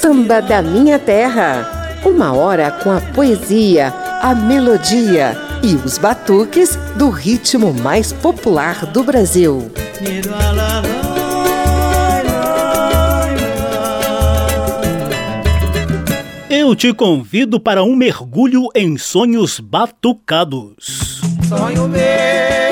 Samba da Minha Terra. Uma hora com a poesia, a melodia e os batuques do ritmo mais popular do Brasil. Eu te convido para um mergulho em sonhos batucados. Sonho meu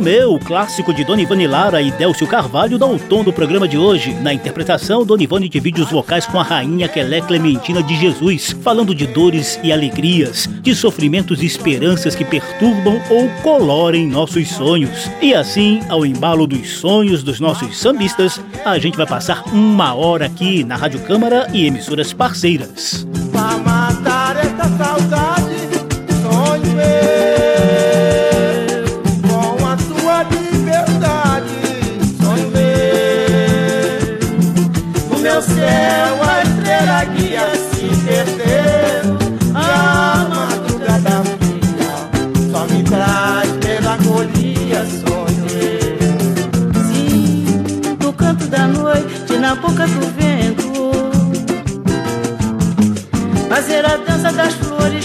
Sonho Meu, clássico de Dona Ivone Lara e Délcio Carvalho, dá o tom do programa de hoje. Na interpretação, Dona Ivone divide os vocais com a rainha Quelé Clementina de Jesus, falando de dores e alegrias, de sofrimentos e esperanças que perturbam ou colorem nossos sonhos. E assim, ao embalo dos sonhos dos nossos sambistas, a gente vai passar uma hora aqui na Rádio Câmara e emissoras parceiras. Pra matar essa saudade, sonho meu. A estrela guia se perdeu A madrugada fria só me traz melancolia, sonho eu Sim, no canto da noite, na boca do vento. Fazer a dança das flores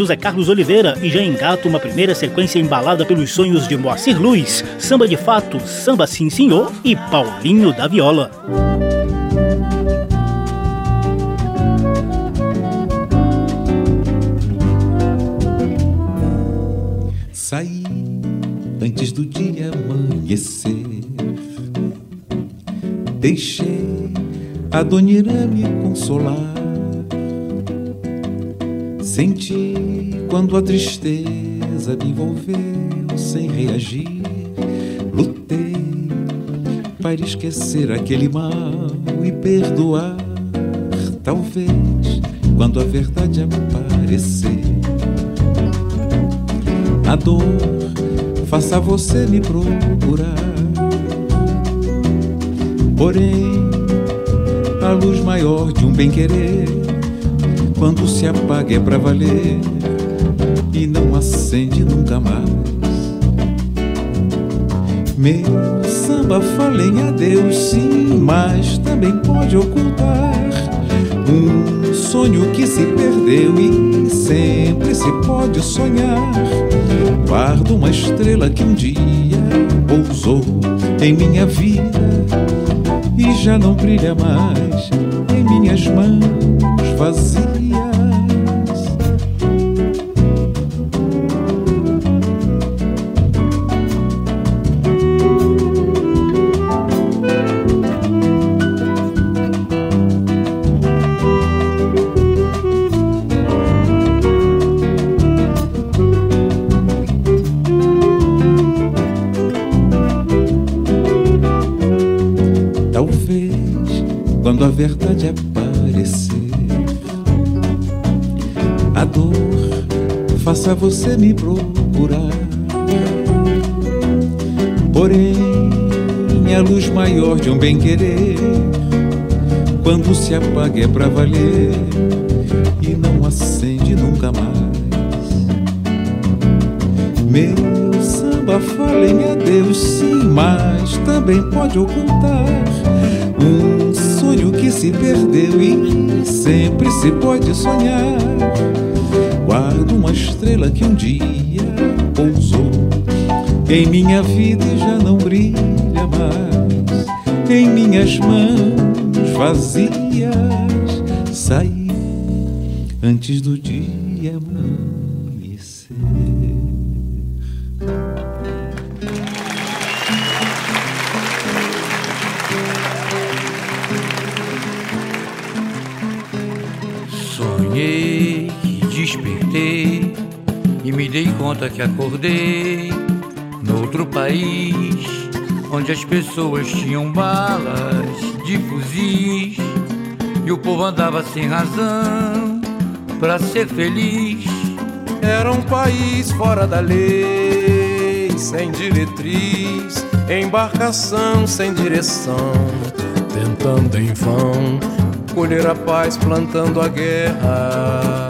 José Carlos Oliveira e já engato uma primeira sequência embalada pelos sonhos de Moacir Luz, Samba de Fato, Samba Sim Senhor e Paulinho da Viola. antes do dia amanhecer. Deixei a Dona Irã me consolar. Senti quando a tristeza me envolveu sem reagir. Lutei para esquecer aquele mal e perdoar. Talvez quando a verdade aparecer, a dor faça você me procurar. Porém, a luz maior de um bem-querer, quando se apaga é pra valer acende nunca mais. Meu samba fala em adeus, sim, mas também pode ocultar um sonho que se perdeu e sempre se pode sonhar. Guardo uma estrela que um dia pousou em minha vida e já não brilha mais em minhas mãos vazias. Você me procurar. Porém, a luz maior de um bem-querer, quando se apaga é pra valer e não acende nunca mais. Meu samba fala em adeus, sim, mas também pode ocultar um sonho que se perdeu e sempre se pode sonhar. Guardo uma estrela que um dia pousou em minha vida e já não brilha mais. Em minhas mãos vazias saí antes do dia dei conta que acordei noutro país onde as pessoas tinham balas de fuzis e o povo andava sem razão para ser feliz. Era um país fora da lei, sem diretriz, embarcação sem direção, tentando em vão colher a paz, plantando a guerra.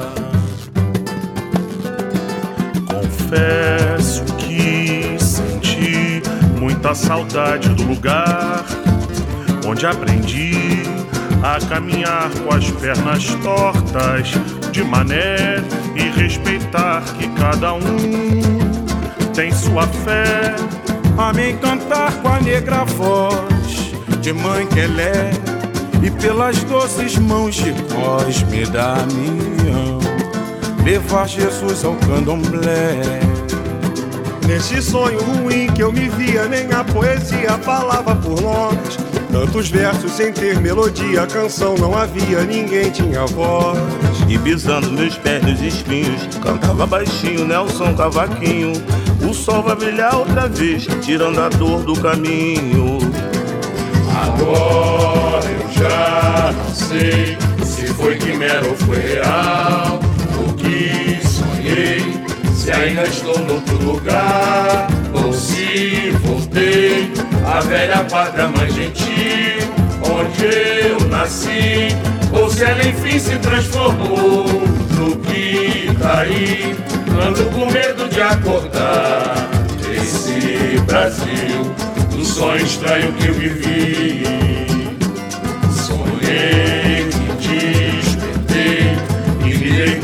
Confesso que senti muita saudade do lugar onde aprendi a caminhar com as pernas tortas de mané e respeitar que cada um tem sua fé. A me encantar com a negra voz de mãe que é e pelas doces mãos de Cosme da Damião levar Jesus ao candomblé. Nesse sonho ruim que eu me via, nem a poesia falava por nós. Tantos versos sem ter melodia, canção não havia, ninguém tinha voz. E pisando meus pés nos espinhos, cantava baixinho Nelson Cavaquinho. O sol vai brilhar outra vez, tirando a dor do caminho. Agora eu já não sei se foi quimera ou foi real. Que sonhei, se ainda estou noutro lugar, ou se voltei. À velha pátria mãe gentil, onde eu nasci, ou se ela enfim se transformou no que tá aí. Ando com medo de acordar esse Brasil. Do sonho estranho que eu vivi. Sonhei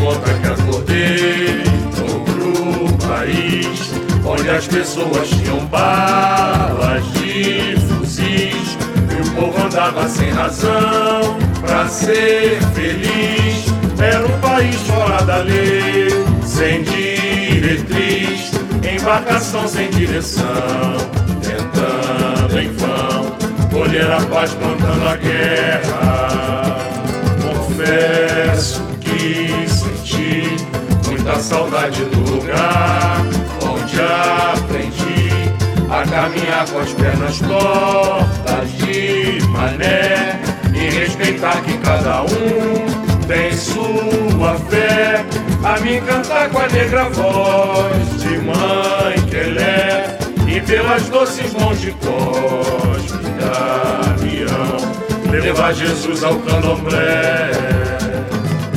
conta que acordei outro país onde as pessoas tinham balas de fuzis e o povo andava sem razão pra ser feliz. Era um país fora da lei, sem diretriz, embarcação sem direção tentando em vão colher a paz plantando a guerra. Confesso que muita saudade do lugar onde aprendi a caminhar com as pernas tortas de mané e respeitar que cada um tem sua fé. A me encantar com a negra voz de mãe que ele é e pelas doces mãos de Cosme Damião levar Jesus ao candomblé.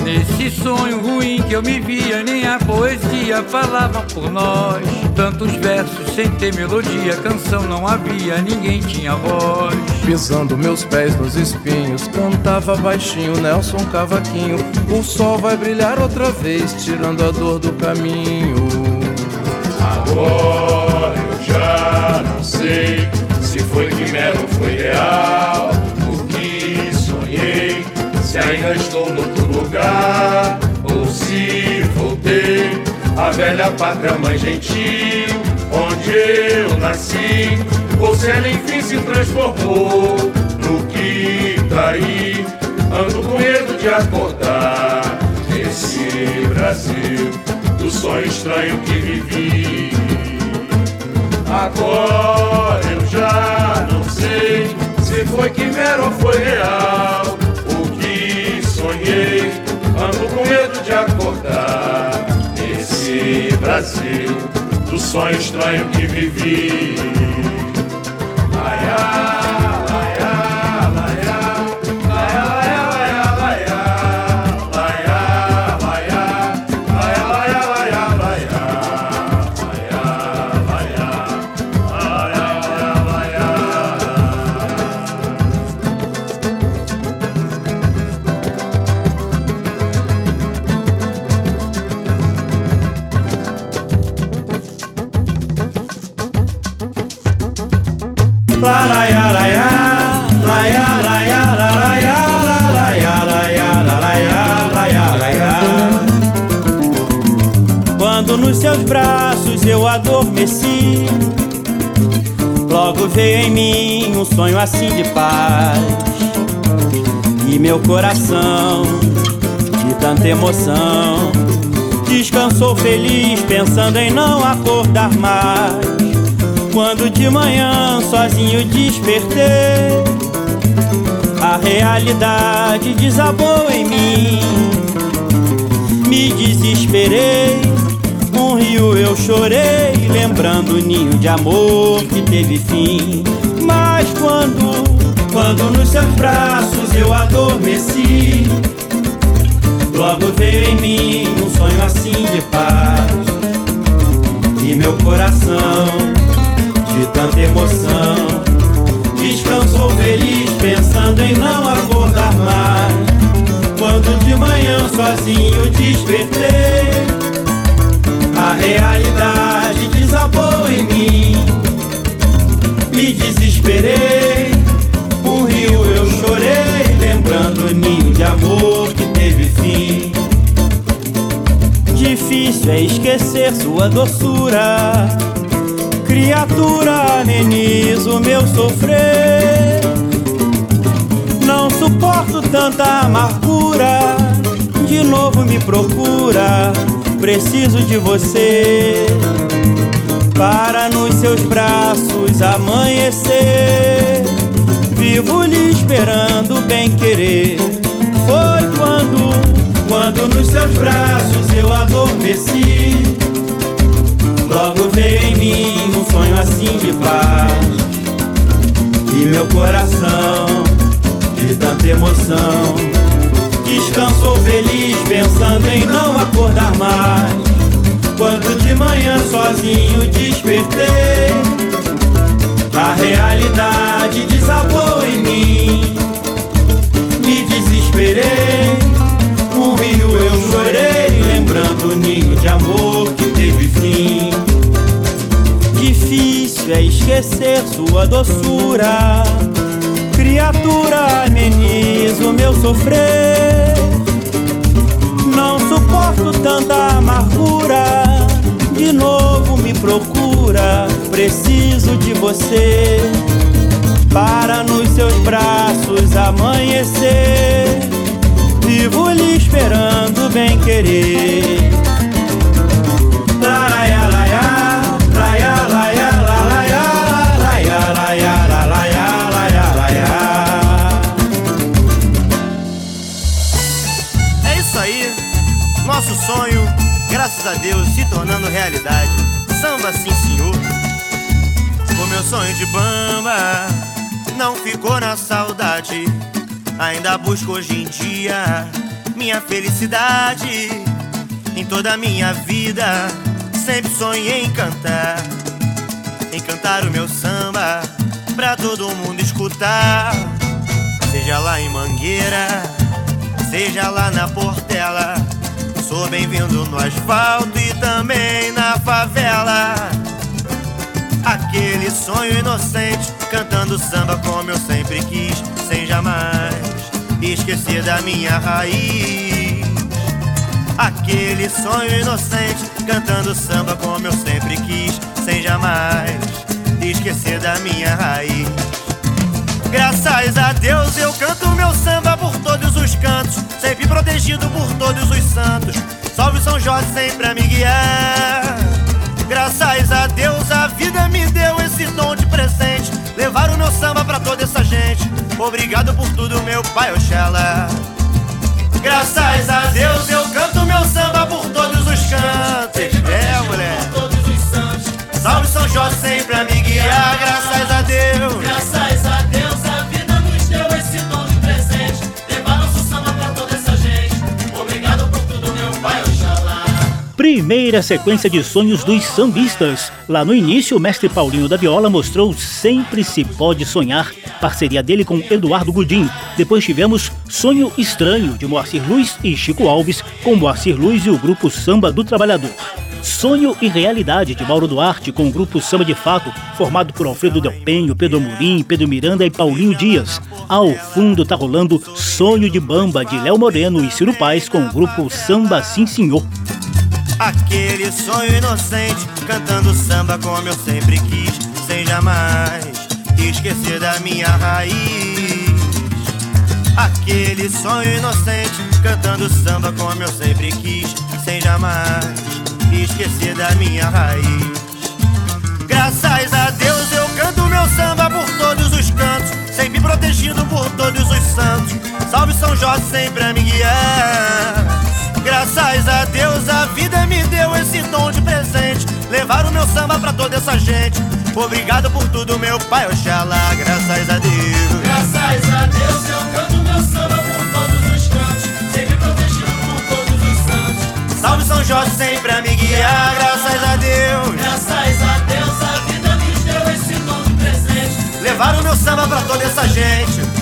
Nesse sonho ruim que eu me via, nem a poesia falava por nós. Tantos versos sem ter melodia, canção não havia, ninguém tinha voz. Pisando meus pés nos espinhos, cantava baixinho Nelson Cavaquinho. O sol vai brilhar outra vez, tirando a dor do caminho. Agora eu já não sei se foi quimera ou foi real. Se ainda estou no outro lugar, ou se voltei à velha pátria mãe gentil, onde eu nasci, ou se ela enfim se transformou no que tá aí. Ando com medo de acordar esse Brasil do sonho estranho que vivi. Agora eu já não sei se foi quimera ou foi real. Ando com medo de acordar nesse Brasil do sonho estranho que vivi. Ai, ai. Logo veio em mim um sonho assim de paz. E meu coração, de tanta emoção, descansou feliz pensando em não acordar mais. Quando de manhã sozinho despertei, a realidade desabou em mim. Me desesperei, eu chorei, lembrando o ninho de amor que teve fim. Mas quando, quando nos seus braços eu adormeci, logo veio em mim um sonho assim de paz. E meu coração de tanta emoção. Descansou feliz, pensando em não acordar mais. Quando de manhã sozinho despertei, a realidade desabou em mim. Me desesperei, um rio eu chorei, lembrando o ninho de amor que teve fim. Difícil é esquecer sua doçura Criatura, ameniza o meu sofrer. Não suporto tanta amargura. De novo me procura. Preciso de você para nos seus braços amanhecer. Vivo lhe esperando bem querer. Foi quando, quando nos seus braços eu adormeci. Logo veio em mim um sonho assim de paz E meu coração, de tanta emoção Descansou feliz pensando em não sozinho despertei A realidade desabou em mim Me desesperei Um rio eu chorei Lembrando o ninho de amor que teve fim Difícil é esquecer sua doçura. Criatura, ameniza o meu sofrer. Não suporto tanta amargura. De novo procura. Preciso de você para nos seus braços amanhecer. Vivo lhe esperando bem querer. sonho, graças a Deus, se tornando realidade. Samba sim, senhor. O meu sonho de bamba não ficou na saudade. Ainda busco hoje em dia minha felicidade. Em toda a minha vida, sempre sonhei em cantar. Em cantar o meu samba pra todo mundo escutar. Seja lá em Mangueira, seja lá na Portela Sou bem-vindo no asfalto também na favela. Aquele sonho inocente, cantando samba como eu sempre quis, sem jamais esquecer da minha raiz. Aquele sonho inocente, cantando samba como eu sempre quis, sem jamais esquecer da minha raiz. Graças a Deus eu canto meu samba por todos os cantos, sempre protegido por todos os santos. Salve São Jorge sempre a me guiar. Graças a Deus a vida me deu esse dom de presente, levar o meu samba pra toda essa gente. Obrigado por tudo, meu pai Oxela. Graças a Deus eu canto meu samba por todos os cantos. É, mulher. Salve São Jorge sempre a me guiar, graças a Deus. Graças a Primeira sequência de sonhos dos sambistas. Lá no início, o mestre Paulinho da Viola mostrou Sempre Se Pode Sonhar, parceria dele com Eduardo Gudim. Depois tivemos Sonho Estranho, de Moacir Luz e Chico Alves, com Moacir Luz e o grupo Samba do Trabalhador. Sonho e Realidade, de Mauro Duarte, com o grupo Samba de Fato, formado por Alfredo Del Penho, Pedro Amorim, Pedro Miranda e Paulinho Dias. Ao fundo tá rolando Sonho de Bamba, de Léo Moreno e Ciro Paz, com o grupo Samba Sim Senhor. Aquele sonho inocente, cantando samba como eu sempre quis, sem jamais esquecer da minha raiz. Aquele sonho inocente, cantando samba como eu sempre quis, sem jamais esquecer da minha raiz. Graças a Deus eu canto meu samba por todos os cantos, sempre protegido por todos os santos. Salve São Jorge sempre a me guiar. Graças a Deus a vida me deu esse dom de presente, levar o meu samba pra toda essa gente. Obrigado por tudo, meu pai Oxalá, graças a Deus. Graças a Deus eu canto meu samba por todos os cantos. Sempre protegido por todos os santos. Salve São Jorge sempre a me guiar, graças a Deus. Graças a Deus a vida nos deu esse dom de presente. Levar o meu samba pra toda essa gente.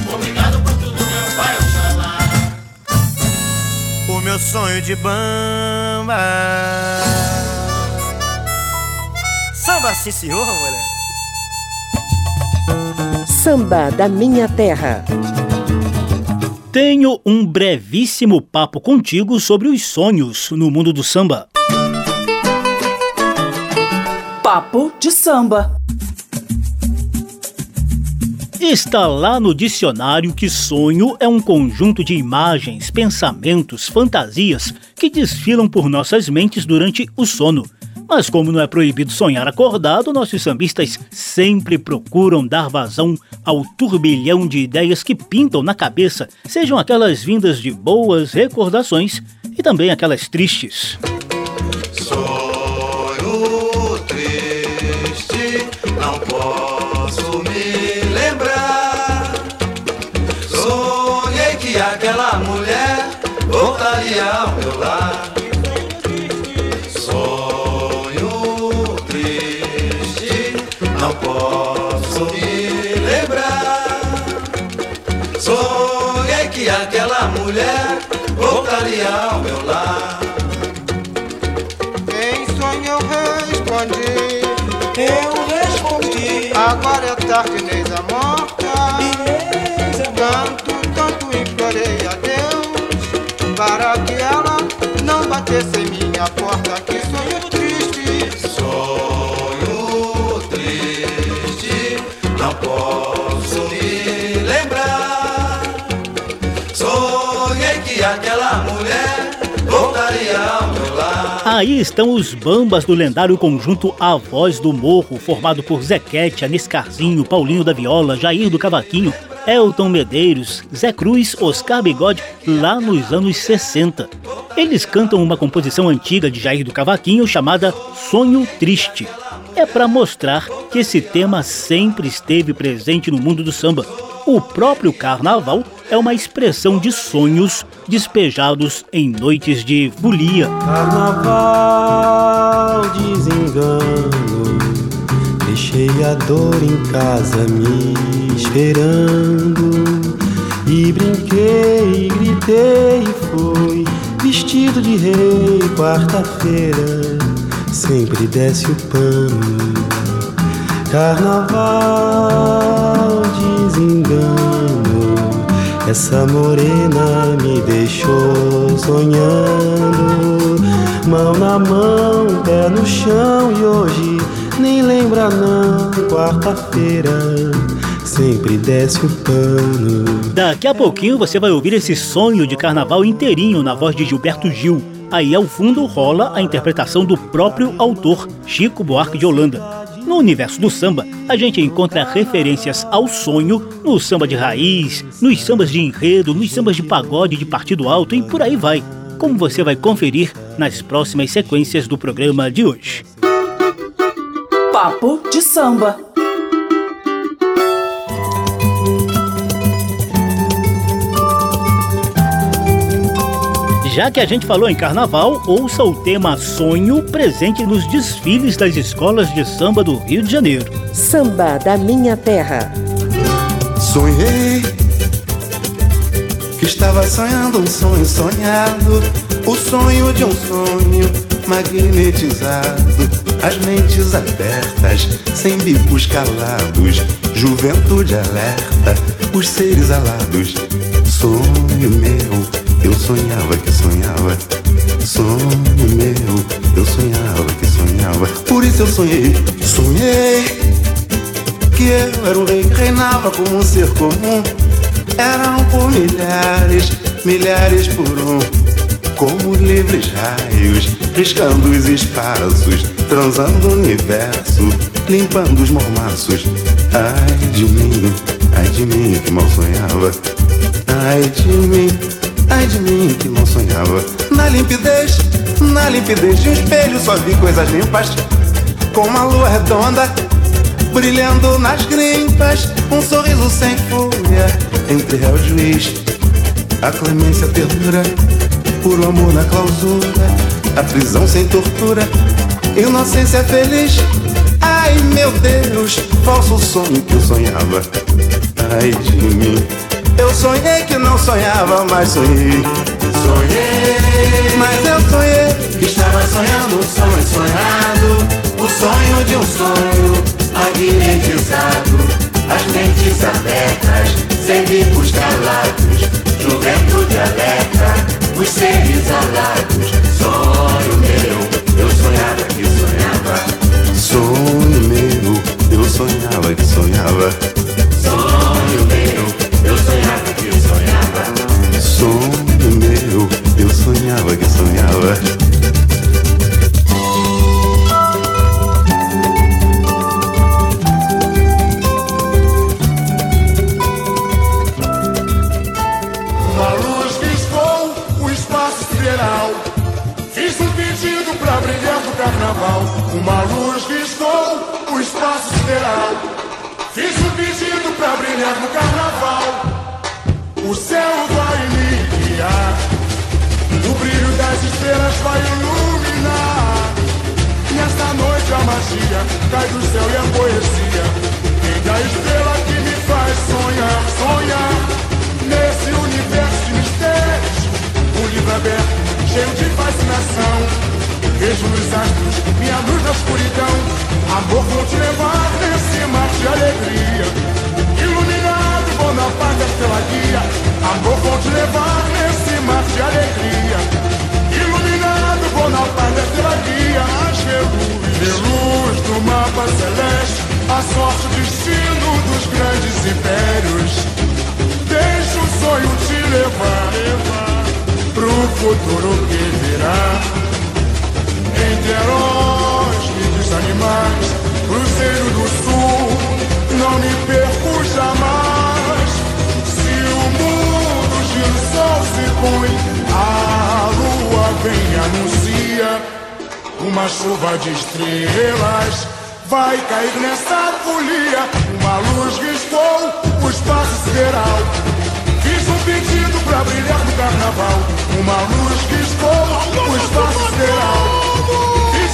Meu sonho de bamba. Samba sim, senhor, mulher. Samba da Minha Terra. Tenho um brevíssimo papo contigo sobre os sonhos no mundo do samba. Papo de samba. Está lá no dicionário que sonho é um conjunto de imagens, pensamentos, fantasias que desfilam por nossas mentes durante o sono. Mas como não é proibido sonhar acordado, nossos sambistas sempre procuram dar vazão ao turbilhão de ideias que pintam na cabeça, sejam aquelas vindas de boas recordações e também aquelas tristes. Sonho ao meu lar. Sonho triste, não posso me lembrar. Sonhei que aquela mulher voltaria ao meu lar. Quem sonhou responde. Eu respondi. Agora é tarde, Inês a Aí estão os bambas do lendário conjunto A Voz do Morro, formado por Zequete, Aniscarzinho, Paulinho da Viola, Jair do Cavaquinho, Elton Medeiros, Zé Cruz, Oscar Bigode, lá nos anos 60. Eles cantam uma composição antiga de Jair do Cavaquinho chamada Sonho Triste. É para mostrar que esse tema sempre esteve presente no mundo do samba. O próprio carnaval é uma expressão de sonhos despejados em noites de folia. Carnaval, desengano. Deixei a dor em casa me esperando. E brinquei, gritei e fui vestido de rei. Quarta-feira sempre desce o pano. Carnaval, Essa morena me deixou sonhando. Mão na mão, pé no chão e hoje nem lembra não. Quarta-feira sempre desce o pano. Daqui a pouquinho você vai ouvir esse sonho de carnaval inteirinho na voz de Gilberto Gil. Aí ao fundo rola a interpretação do próprio autor, Chico Buarque de Holanda. No universo do samba, a gente encontra referências ao sonho no samba de raiz, nos sambas de enredo, nos sambas de pagode de partido alto e por aí vai. Como você vai conferir nas próximas sequências do programa de hoje. Papo de samba. Já que a gente falou em carnaval, ouça o tema Sonho presente nos desfiles das escolas de samba do Rio de Janeiro. Samba da minha terra. Sonhei que estava sonhando um sonho sonhado, o sonho de um sonho magnetizado, as mentes abertas, sem bicos calados, juventude alerta, os seres alados. Sonho meu eu sonhava que sonhava, sonho meu. Eu sonhava que sonhava, por isso eu sonhei, sonhei que eu era um rei que reinava como um ser comum. Eram por milhares, milhares por um, como livres raios, riscando os espaços, transando o universo, limpando os mormaços. Ai de mim, ai de mim que mal sonhava, ai de mim. Ai de mim que não sonhava. Na limpidez, na limpidez de um espelho Só vi coisas limpas Com uma lua redonda Brilhando nas grimpas Um sorriso sem fúria Entre réu e juiz A clemência, a ternura Puro amor na clausura A prisão sem tortura Inocência feliz. Ai meu Deus Falso sonho que eu sonhava. Ai de mim eu sonhei que não sonhava, mas sonhei. Sonhei, mas eu sonhei que estava sonhando um sonho sonhado, o sonho de um sonho magnetizado, as mentes abertas, sem bicos calados, juventude alerta, os seres uma chuva de estrelas. Vai cair nessa folia, uma luz riscou o espaço sideral. Fiz um pedido pra brilhar no carnaval, uma luz riscou o espaço sideral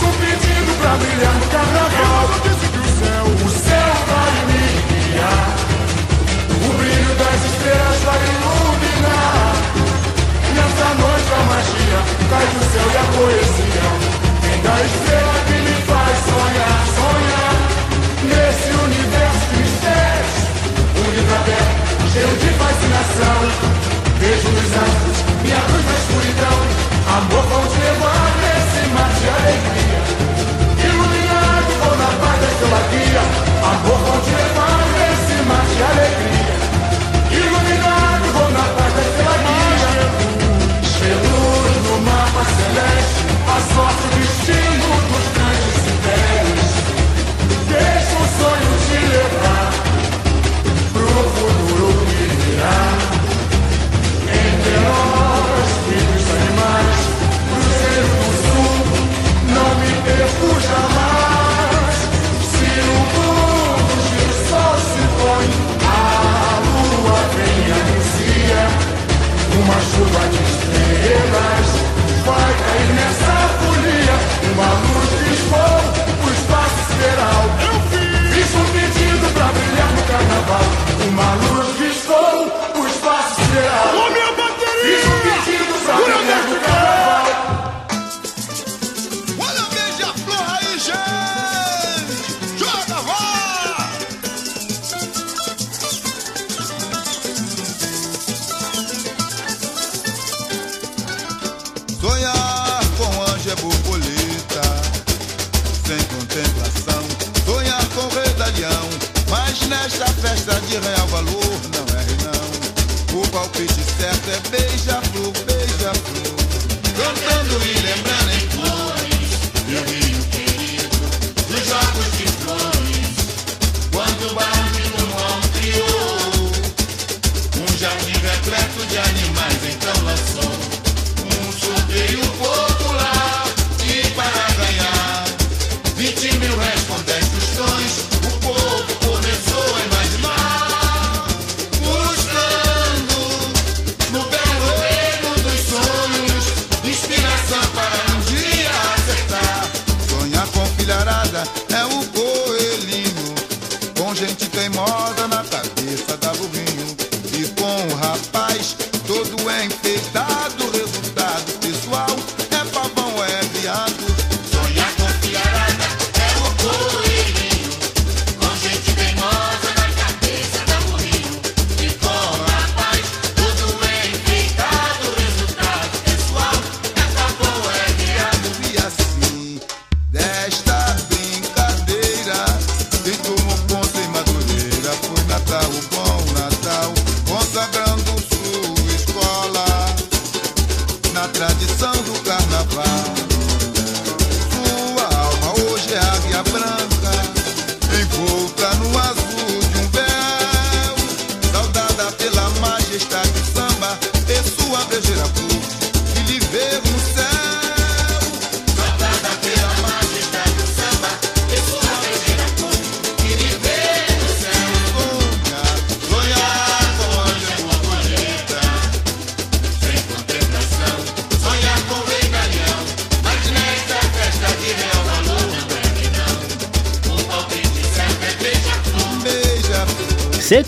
um pedido pra brilhar no carnaval. O céu, o céu vai me guiar. O brilho das estrelas vai iluminar. Nessa noite a magia cai do céu e a poesia da estrela que me faz sonhar, sonhar. Nesse universo de mistérios, um livro aberto, cheio de fascinação. Vejo os astros, minha luz na escuridão. Amor vão te levar nesse mar de alegria. Iluminado vou na paz da estrela guia. Amor vão te levar.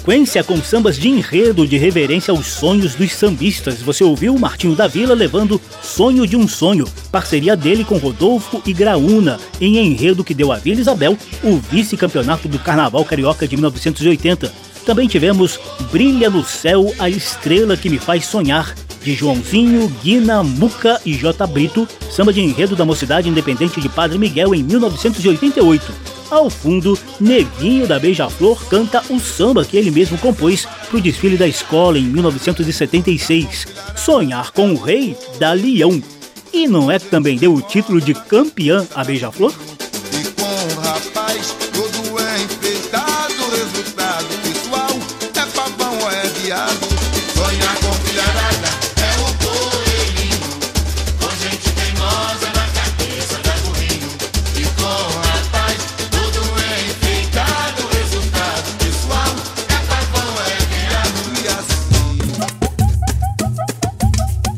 Sequência com sambas de enredo de reverência aos sonhos dos sambistas. Você ouviu Martinho da Vila levando Sonho de um Sonho, parceria dele com Rodolfo e Graúna, em enredo que deu a Vila Isabel o vice-campeonato do Carnaval Carioca de 1980. Também tivemos Brilha no Céu, a estrela que me faz sonhar, de Joãozinho, Guina, Muca e J. Brito, samba de enredo da Mocidade Independente de Padre Miguel em 1988. Ao fundo, Neguinho da Beija-Flor canta o samba que ele mesmo compôs para o desfile da escola em 1976, Sonhar com o Rei da Leão. E não é que também deu o título de campeã a Beija-Flor?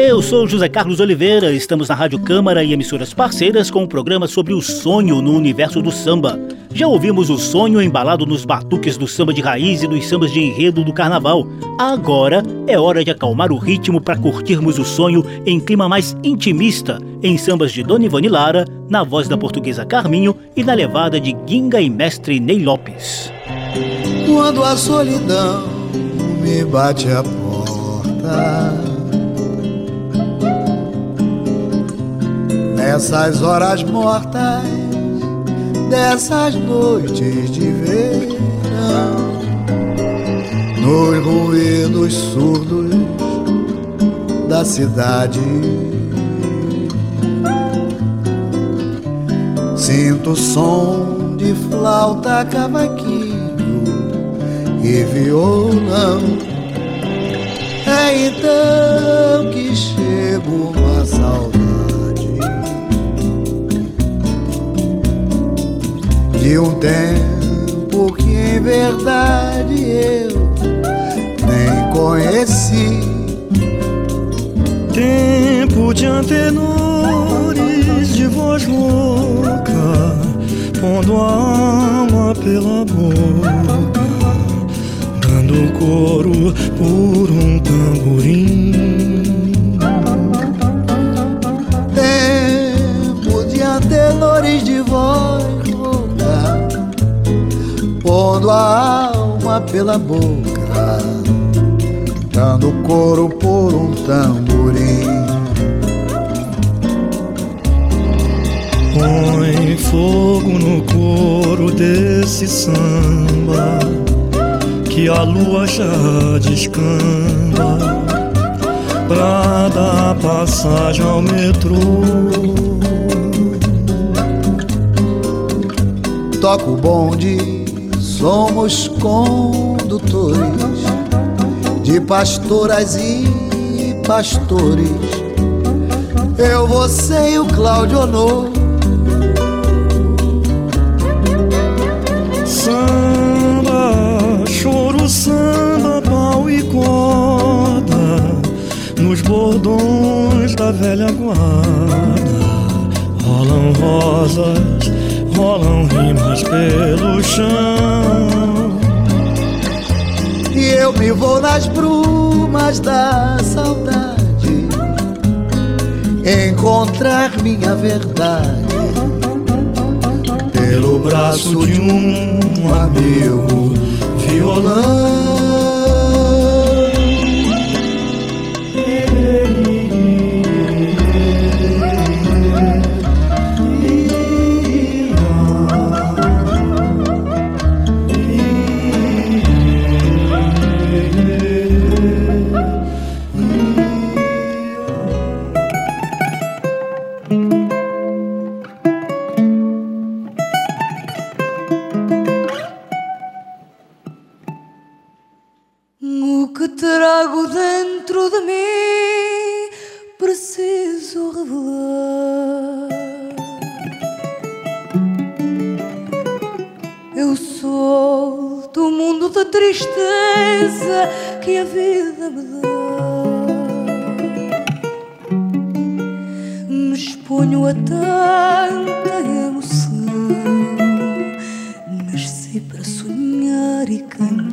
Eu sou José Carlos Oliveira, estamos na Rádio Câmara e emissoras parceiras com o um programa sobre o sonho no universo do samba. Já ouvimos o sonho embalado nos batuques do samba de raiz e dos sambas de enredo do carnaval. Agora é hora de acalmar o ritmo para curtirmos o sonho em clima mais intimista, em sambas de Dona Ivone Lara, na voz da portuguesa Carminho e na levada de Ginga e mestre Ney Lopes. Quando a solidão me bate a porta Nessas horas mortas Dessas noites de verão Nos ruídos surdos Da cidade Sinto o som de flauta, cavaquinho e violão. É então que chega uma saudade de um tempo que em verdade eu nem conheci. Tempo de antenores de voz louca, pondo a alma pela boca, dando coro por um tamborim. Tempo de antenores de voz pondo a alma pela boca, dando do coro por um tamborim. Põe fogo no couro desse samba que a lua já descamba pra dar passagem ao metrô. Toca o bonde, somos condutores de pastoras e pastores. Eu, você e o Cláudio Honor. Samba, choro, samba, pau e corda nos bordões da velha guarda. Rolam rosas rolam rimas pelo chão. E eu me vou nas brumas da saudade encontrar minha verdade pelo braço de um amigo violão. Eu sou do mundo da tristeza que a vida me dá. Me exponho a tanta emoção. Nasci para sonhar e cantar.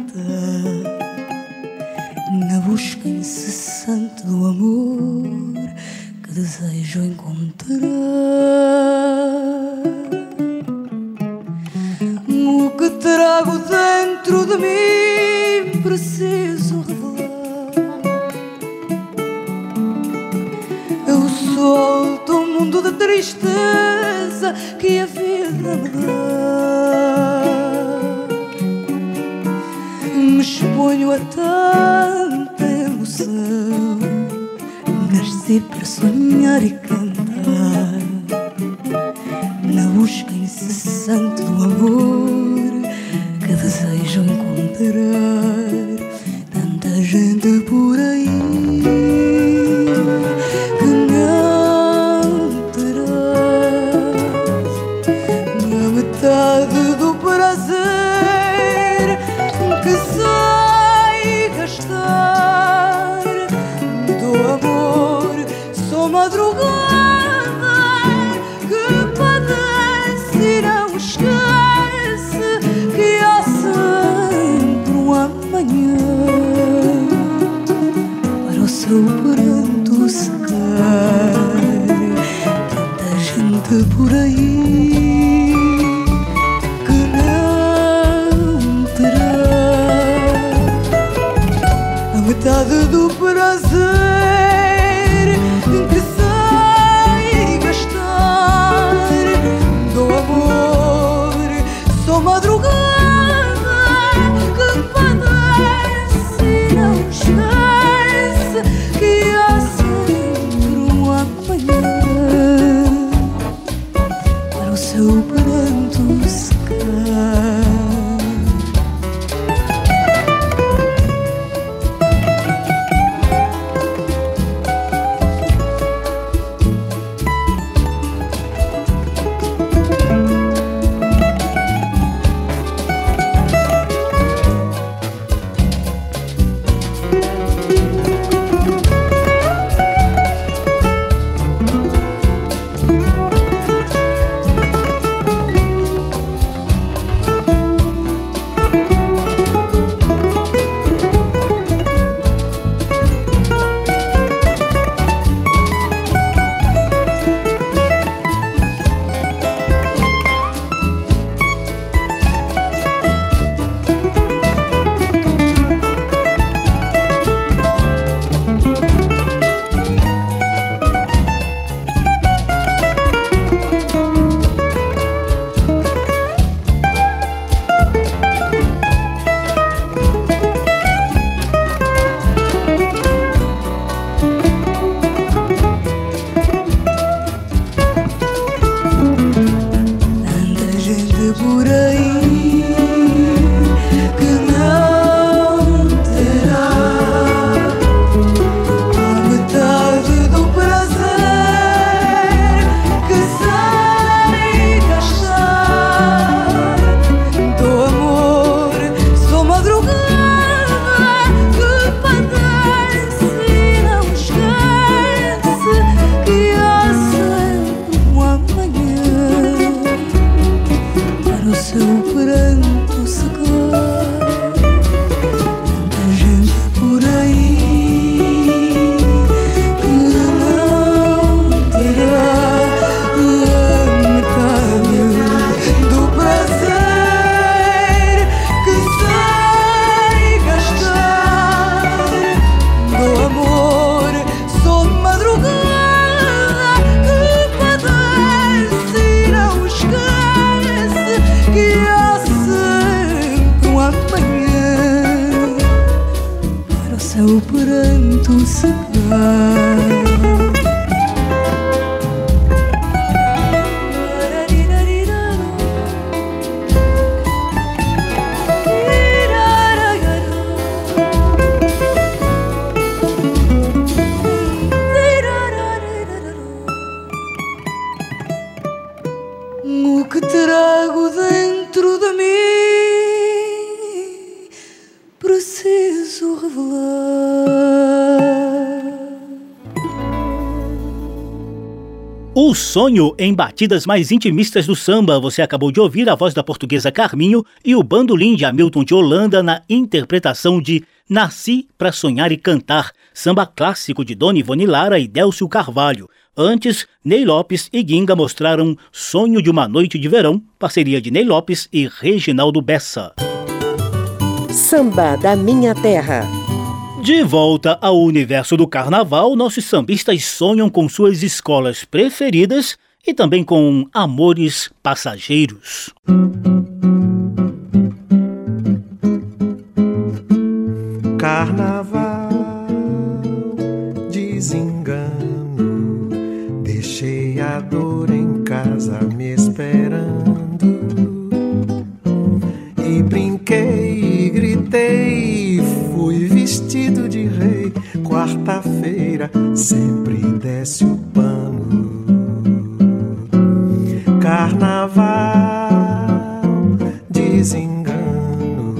Sonho em batidas mais intimistas do samba. Você acabou de ouvir a voz da portuguesa Carminho e o bandolim de Hamilton de Holanda na interpretação de Nasci para Sonhar e Cantar, samba clássico de Dona Ivone Lara e Délcio Carvalho. Antes, Ney Lopes e Ginga mostraram Sonho de uma Noite de Verão, parceria de Ney Lopes e Reginaldo Bessa. Samba da Minha Terra. De volta ao universo do carnaval, nossos sambistas sonham com suas escolas preferidas e também com amores passageiros. Carnaval, Sempre desce o pano. Carnaval, desengano,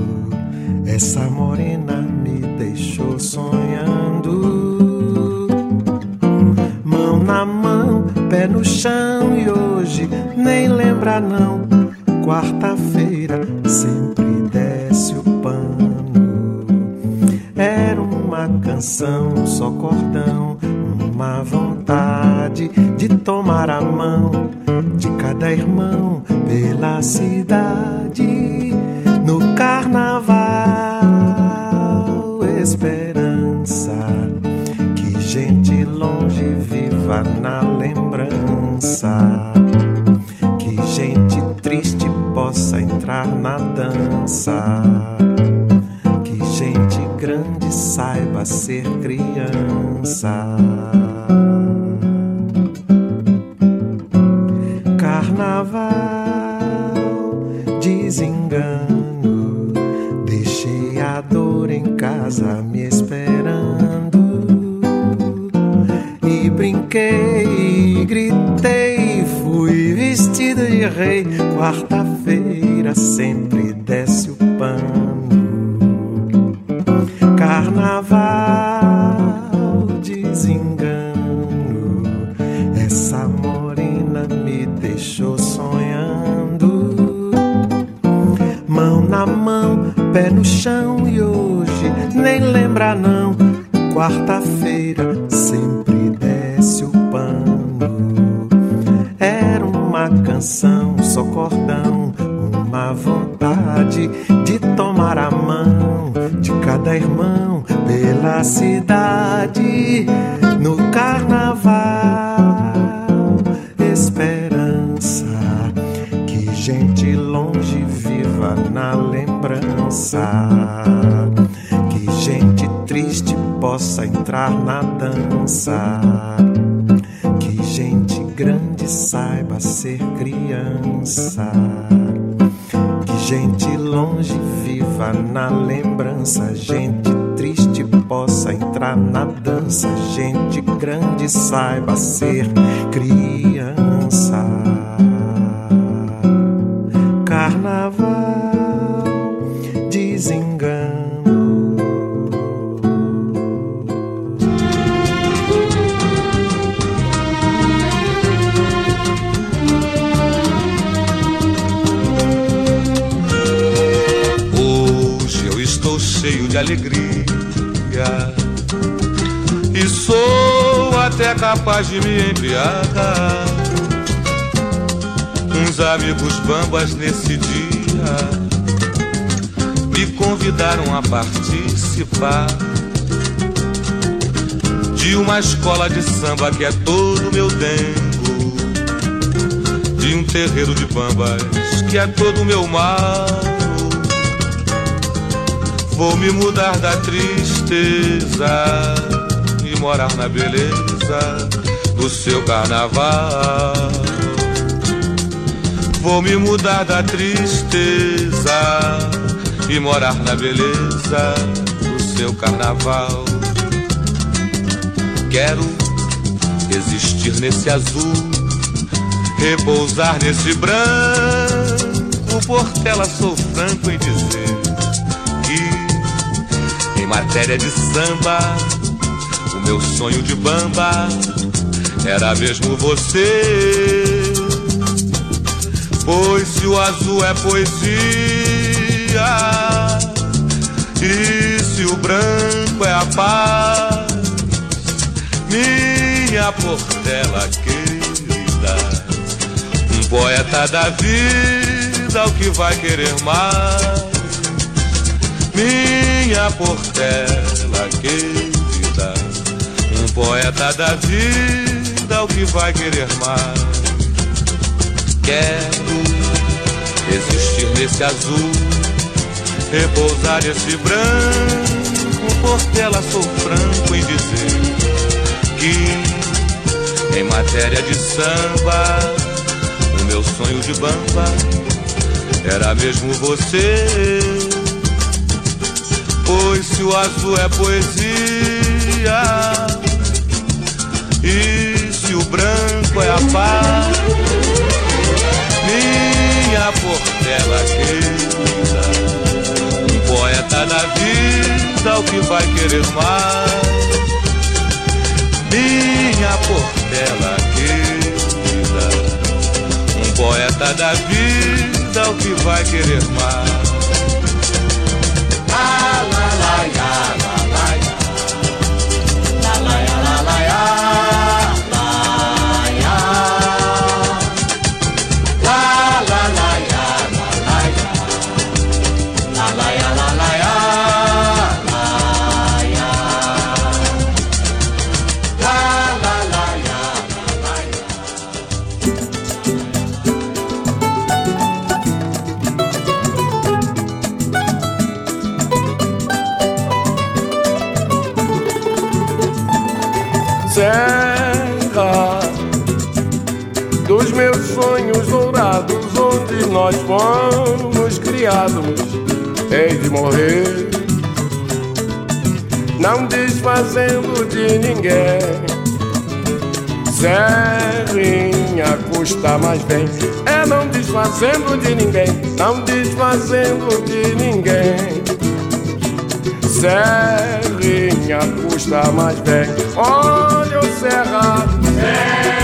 essa morena me deixou sonhando. Mão na mão, pé no chão e hoje nem lembra não. De tomar a mão de cada irmão pela cidade desengano, deixei a dor em casa me esperando. E brinquei, gritei, fui vestido de rei. Quarta-feira sempre desce o pano. Carnaval, chão e hoje nem lembra não. Quarta-feira sempre desce o pano. Era uma canção, só cordão, uma vontade de tomar a mão de cada irmão pela cidade no carnaval. Que gente triste possa entrar na dança, que gente grande saiba ser criança. Que gente longe viva na lembrança, gente triste possa entrar na dança, gente grande saiba ser criança. Alegria e sou até capaz de me embriagar. Uns amigos bambas nesse dia me convidaram a participar de uma escola de samba que é todo meu dengo, de um terreiro de bambas que é todo meu mal. Vou me mudar da tristeza morar na beleza do seu carnaval. Vou me mudar da tristeza e morar na beleza do seu carnaval. Quero existir nesse azul, repousar nesse branco. Portela sou franco em dizer matéria de samba, o meu sonho de bamba era mesmo você. Pois se o azul é poesia e se o branco é a paz, minha portela querida, um poeta da vida, o que vai querer mais? Minha portela querida, um poeta da vida, o que vai querer mais? Quero existir nesse azul, repousar nesse branco, portela sou franco em dizer que em matéria de samba, o meu sonho de bamba era mesmo você. Pois se o azul é poesia e se o branco é a paz minha portela querida, um poeta da vida, o que vai querer mais? Minha portela querida, um poeta da vida, o que vai querer mais? Fomos criados, hei de morrer, não desfazendo de ninguém. Serrinha custa mais bem, é não desfazendo de ninguém, não desfazendo de ninguém. Serrinha custa mais bem, olha o serra, Terra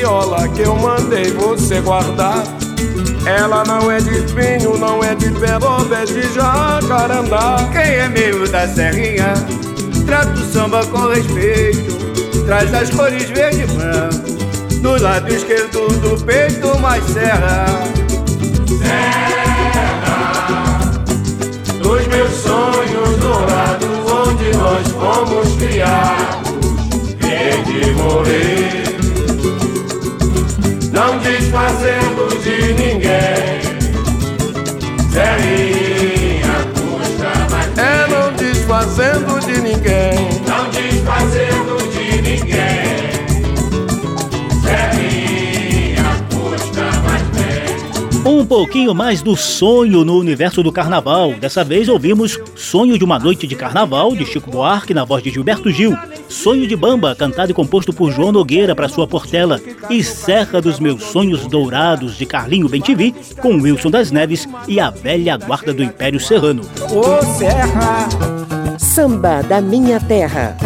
viola que eu mandei você guardar? Ela não é de pinho, não é de peroba, é de jacarandá. Quem é meio da serrinha, trata o samba com respeito. Traz as cores verde e branco, no lado esquerdo do peito mais serra. Dos meus sonhos dourados, onde nós fomos criados, hei de morrer, desfazendo de ninguém. Serrinha custa mais É não desfazendo de ninguém. não desfazendo de ninguém. Serrinha custa mais bem. Um pouquinho mais do sonho no universo do carnaval. Dessa vez ouvimos Sonho de uma Noite de Carnaval, de Chico Buarque, na voz de Gilberto Gil. Sonho de Bamba, cantado e composto por João Nogueira para sua Portela. E Serra dos Meus Sonhos Dourados, de Carlinho Bentivi, com Wilson das Neves e a velha guarda do Império Serrano. Ô Serra! Samba da Minha Terra.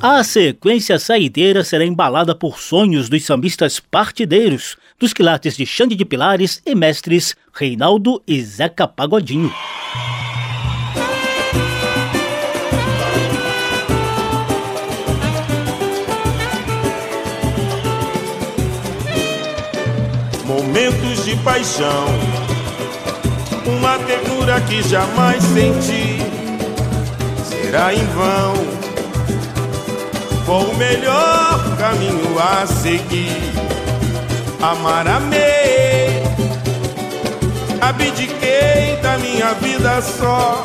A sequência saideira será embalada por sonhos dos sambistas partideiros, dos quilates de Xande de Pilares e mestres Reinaldo e Zeca Pagodinho. Momentos de paixão. Uma ternura que jamais senti será em vão. Qual o melhor caminho a seguir? Amar, amei, abdiquei da minha vida só.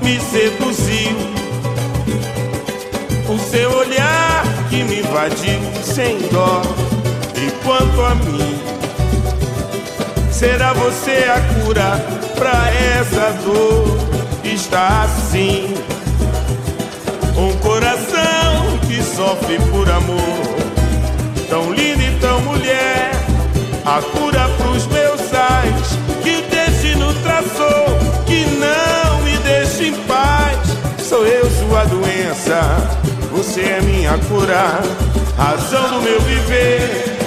Me seduziu o seu olhar que me invadiu sem dó. E quanto a mim, será você a cura pra essa dor? Está assim, um coração que sofre por amor, tão lindo e tão mulher, a cura pros meus sais que o destino traçou, que não me deixa em paz. Sou eu sua doença, você é minha cura, razão do meu viver,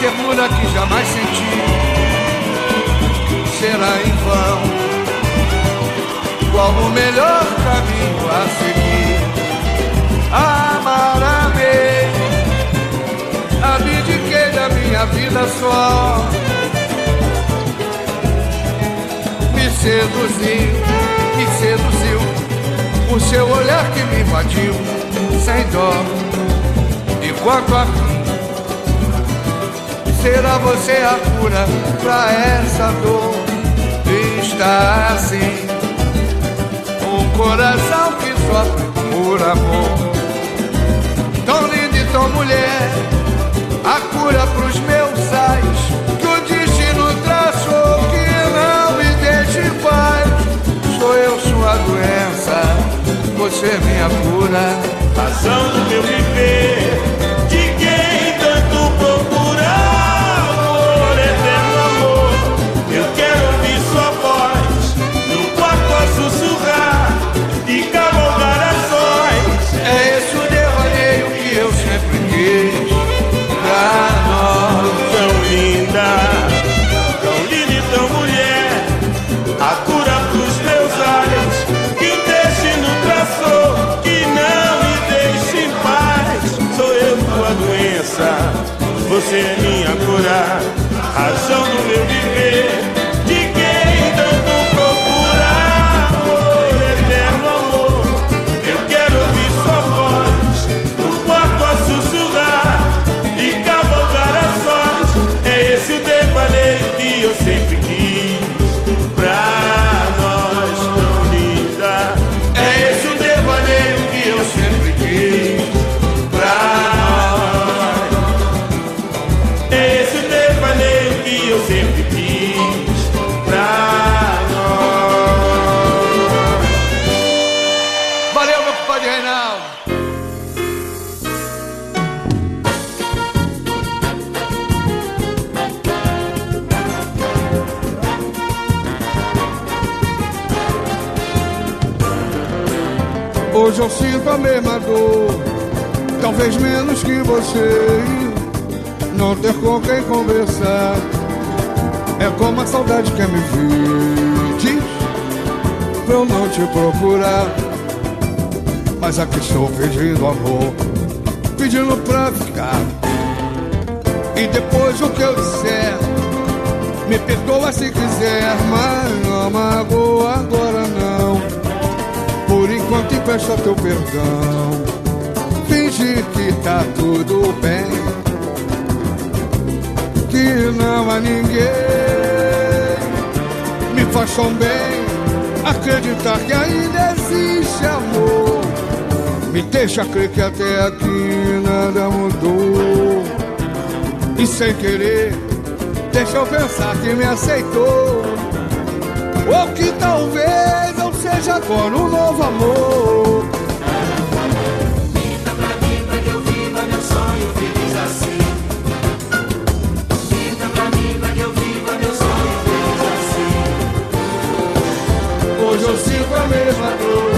ternura que jamais senti será em vão. Qual o melhor caminho a seguir? Amar, amei, abdiquei da minha vida só. Me seduziu, me seduziu o seu olhar que me invadiu sem dó. E quanto a será você a cura pra essa dor? Está assim, um coração que sofre por amor. Tão lindo e tão mulher, a cura pros meus sais que o destino traçou que não me deixe em paz. Sou eu sua doença, você é minha cura, razão do meu viver. Linda, tão linda e tão mulher, a cura pros meus olhos que o destino traçou, que não me deixe em paz. Sou eu tua doença, você é minha cura, razão do meu viver. Sinto a mesma dor, talvez menos que você. Não ter com quem conversar é como a saudade quer me. Diz pra eu não te procurar, mas aqui estou pedindo amor, pedindo pra ficar. E depois o que eu disser, me perdoa se quiser, mas não magoa agora não. Empresta teu perdão Fingir que tá tudo bem Que não há ninguém. Me faz tão bem acreditar que ainda existe amor. Me deixa crer que até aqui nada mudou. E sem querer, deixa eu pensar que me aceitou. Ou que talvez seja agora um novo amor. Pinta pra mim pra que eu viva meu sonho feliz assim. Pinta pra mim pra que eu viva meu sonho feliz assim. Hoje eu sinto a mesma dor,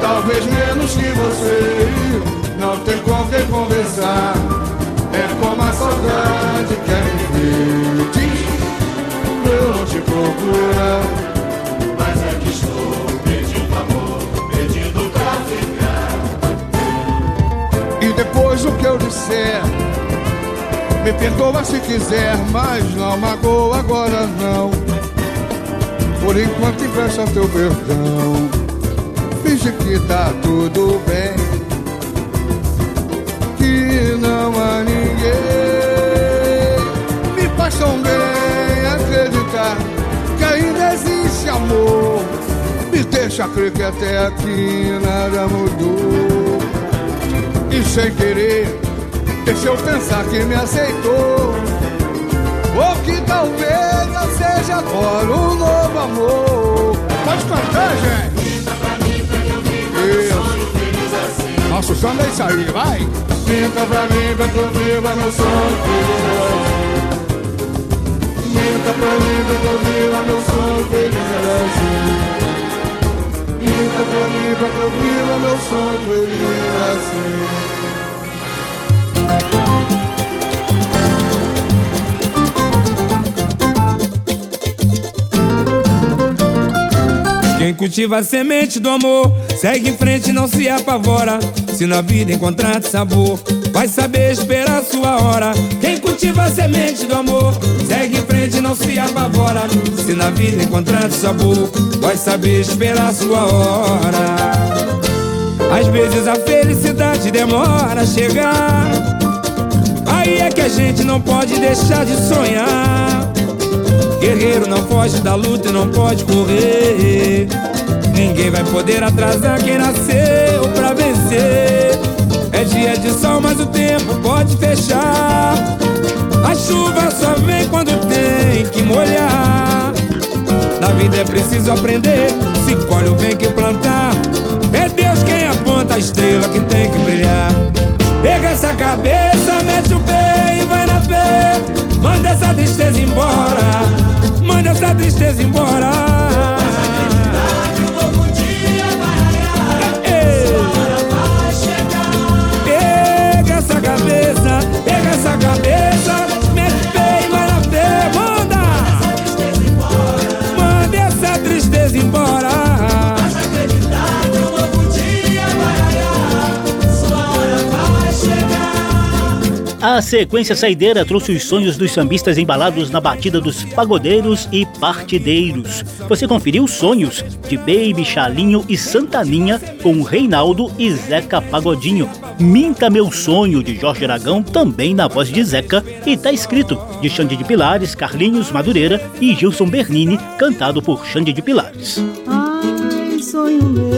talvez menos que você. Não tem com quem conversar, é como a saudade quer me ver. Diz eu não te procurar. Depois do que eu disser, me perdoa se quiser, mas não magoa agora não. Por enquanto empresta teu perdão, finge que tá tudo bem, que não há ninguém. Me faz tão bem acreditar que ainda existe amor. Me deixa crer que até aqui nada mudou. Sem querer, deixa eu pensar que me aceitou. Ou que talvez não seja agora um novo amor. Pode cantar, gente. Isso. Nosso samba é isso aí, vai. Pinta pra mim pra que eu viva meu sonho feliz. Pinta pra mim pra que eu viva meu sonho feliz. Pra mim pra que eu viva meu feliz assim. Quem cultiva a semente do amor segue em frente e não se apavora. Se na vida encontrar sabor, vai saber esperar sua hora. Quem cultiva a semente do amor segue em frente e não se apavora. Se na vida encontrar sabor, vai saber esperar sua hora. Às vezes a felicidade demora a chegar. Aí é que a gente não pode deixar de sonhar. Guerreiro não foge da luta e não pode correr. Ninguém vai poder atrasar quem nasceu pra vencer. É dia de sol, mas o tempo pode fechar. A chuva só vem quando tem que molhar. Na vida é preciso aprender. Se colhe o bem que plantar. É Deus quem aponta a estrela que tem que brilhar. Pega essa cabeça, mete o pé e vai na fé. Manda essa tristeza embora. Manda essa tristeza embora. Embora. A sequência saideira trouxe os sonhos dos sambistas embalados na batida dos pagodeiros e partideiros. Você conferiu Sonhos de Baby, Chalinho e Santaninha com Reinaldo e Zeca Pagodinho. Minta Meu Sonho de Jorge Aragão, também na voz de Zeca, e Tá Escrito de Xande de Pilares, Carlinhos Madureira e Gilson Bernini, cantado por Xande de Pilares. Ai, sonho meu,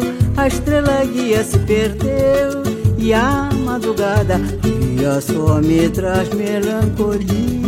a estrela guia se perdeu e a madrugada dia só me traz melancolia.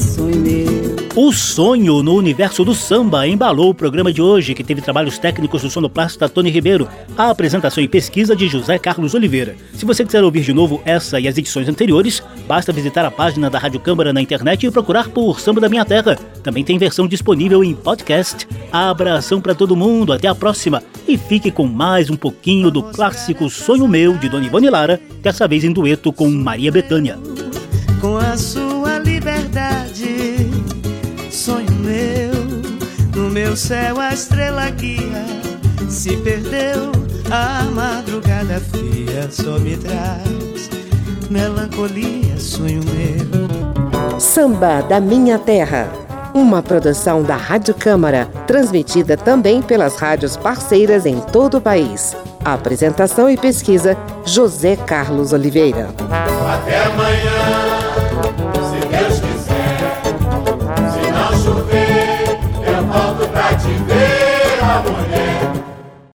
Sonho meu. O sonho no universo do samba embalou o programa de hoje, que teve trabalhos técnicos do sonoplasta Tony Ribeiro, a apresentação e pesquisa de José Carlos Oliveira. Se você quiser ouvir de novo essa e as edições anteriores, basta visitar a página da Rádio Câmara na internet e procurar por Samba da Minha Terra. Também tem versão disponível em podcast. Abração para todo mundo, até a próxima e fique com mais um pouquinho do clássico Sonho Meu de Dona Ivone Lara, dessa vez em dueto com Maria Bethânia. Com a sua meu, céu a estrela guia se perdeu, a madrugada fria só me traz melancolia, sonho meu. Samba da Minha Terra. Uma produção da Rádio Câmara, transmitida também pelas rádios parceiras em todo o país. Apresentação e pesquisa: José Carlos Oliveira. Até amanhã.